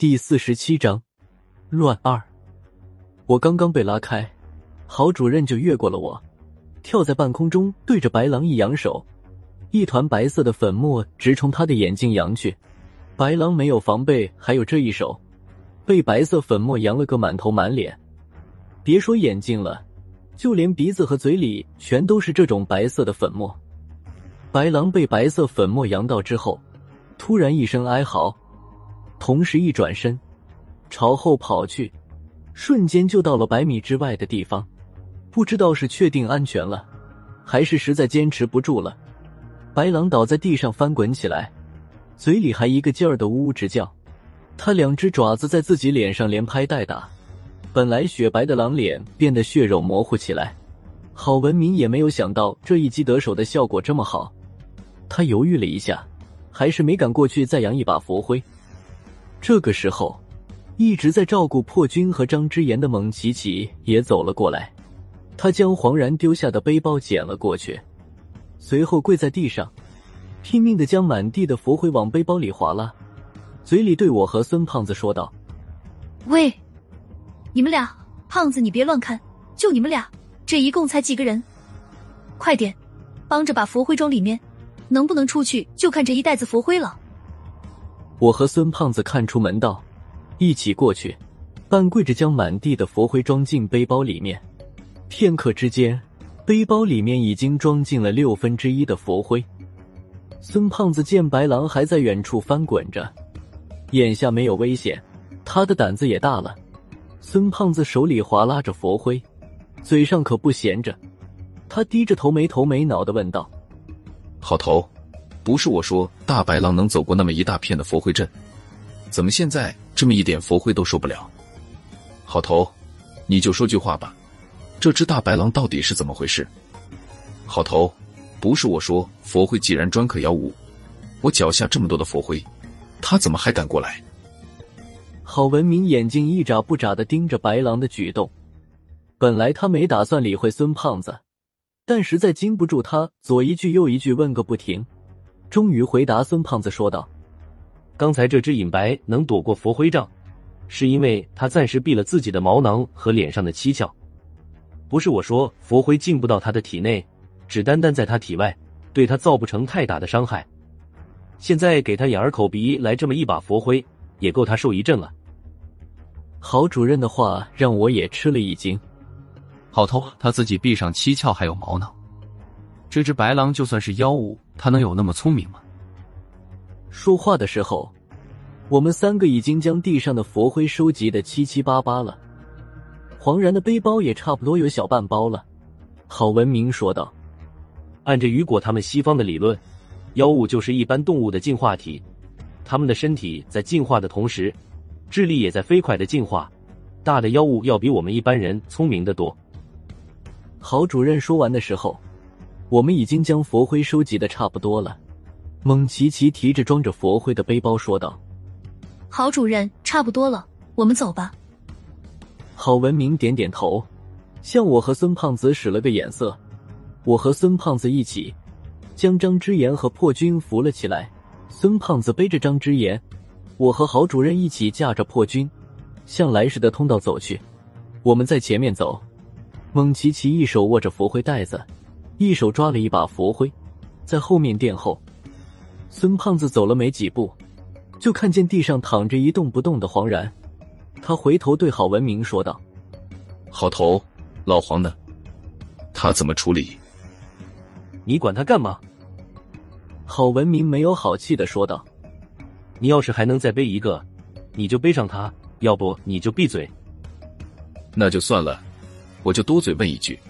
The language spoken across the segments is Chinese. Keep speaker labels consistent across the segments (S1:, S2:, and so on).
S1: 第四十七章乱二。我刚刚被拉开，郝主任就越过了我，跳在半空中，对着白狼一扬手，一团白色的粉末直冲他的眼睛扬去。白狼没有防备，还有这一手，被白色粉末扬了个满头满脸。别说眼睛了，就连鼻子和嘴里全都是这种白色的粉末。白狼被白色粉末扬到之后，突然一声哀嚎。同时一转身，朝后跑去，瞬间就到了百米之外的地方。不知道是确定安全了，还是实在坚持不住了。白狼倒在地上翻滚起来，嘴里还一个劲儿的呜呜直叫。他两只爪子在自己脸上连拍带打，本来雪白的狼脸变得血肉模糊起来。郝文明也没有想到这一击得手的效果这么好，他犹豫了一下，还是没敢过去再扬一把佛灰。这个时候，一直在照顾破军和张之言的蒙奇奇也走了过来。他将黄然丢下的背包捡了过去，随后跪在地上，拼命的将满地的佛灰往背包里划拉，嘴里对我和孙胖子说道：“
S2: 喂，你们俩，胖子你别乱看，就你们俩，这一共才几个人？快点，帮着把佛灰装里面，能不能出去就看这一袋子佛灰了。”
S1: 我和孙胖子看出门道，一起过去，半跪着将满地的佛灰装进背包里面。片刻之间，背包里面已经装进了六分之一的佛灰。孙胖子见白狼还在远处翻滚着，眼下没有危险，他的胆子也大了。孙胖子手里划拉着佛灰，嘴上可不闲着，他低着头没头没脑的问道：“
S3: 好头。”不是我说，大白狼能走过那么一大片的佛灰阵，怎么现在这么一点佛灰都受不了？好头，你就说句话吧，这只大白狼到底是怎么回事？好头，不是我说，佛灰既然专克妖物，我脚下这么多的佛灰，他怎么还敢过来？
S1: 郝文明眼睛一眨不眨的盯着白狼的举动，本来他没打算理会孙胖子，但实在禁不住他左一句右一句问个不停。终于回答孙胖子说道：“
S4: 刚才这只隐白能躲过佛灰杖，是因为他暂时闭了自己的毛囊和脸上的七窍。不是我说佛灰进不到他的体内，只单单在他体外，对他造不成太大的伤害。现在给他眼儿口鼻来这么一把佛灰，也够他受一阵了。”
S1: 郝主任的话让我也吃了一惊。
S5: 好偷，他自己闭上七窍还有毛囊。这只白狼就算是妖物，它能有那么聪明吗？
S1: 说话的时候，我们三个已经将地上的佛灰收集的七七八八了。黄然的背包也差不多有小半包了。郝文明说道：“
S4: 按着雨果他们西方的理论，妖物就是一般动物的进化体，他们的身体在进化的同时，智力也在飞快的进化。大的妖物要比我们一般人聪明的多。”
S1: 郝主任说完的时候。我们已经将佛灰收集的差不多了，蒙奇奇提着装着佛灰的背包说道：“
S2: 郝主任，差不多了，我们走吧。”
S1: 郝文明点点头，向我和孙胖子使了个眼色。我和孙胖子一起将张之言和破军扶了起来。孙胖子背着张之言，我和郝主任一起架着破军，向来时的通道走去。我们在前面走，蒙奇奇一手握着佛灰袋子。一手抓了一把佛灰，在后面殿后。孙胖子走了没几步，就看见地上躺着一动不动的黄然。他回头对郝文明说道：“
S3: 好头，老黄呢？他怎么处理？
S4: 你管他干嘛？”
S1: 郝文明没有好气的说道：“
S4: 你要是还能再背一个，你就背上他；要不你就闭嘴。”
S3: 那就算了，我就多嘴问一句。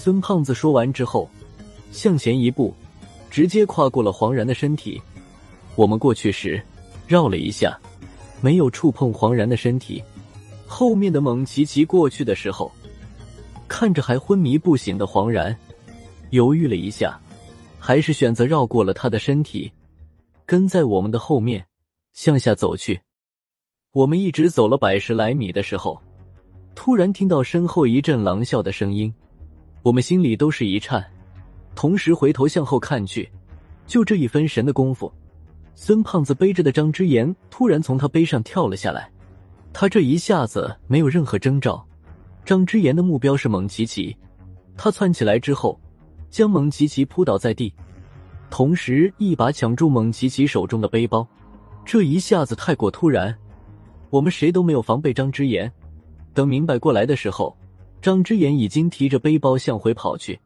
S1: 孙胖子说完之后，向前一步，直接跨过了黄然的身体。我们过去时，绕了一下，没有触碰黄然的身体。后面的蒙奇奇过去的时候，看着还昏迷不醒的黄然，犹豫了一下，还是选择绕过了他的身体，跟在我们的后面向下走去。我们一直走了百十来米的时候，突然听到身后一阵狼啸的声音。我们心里都是一颤，同时回头向后看去，就这一分神的功夫，孙胖子背着的张之言突然从他背上跳了下来，他这一下子没有任何征兆。张之言的目标是蒙奇奇，他窜起来之后，将蒙奇奇扑倒在地，同时一把抢住蒙奇奇手中的背包。这一下子太过突然，我们谁都没有防备张之言。等明白过来的时候，张之言已经提着背包向回跑去。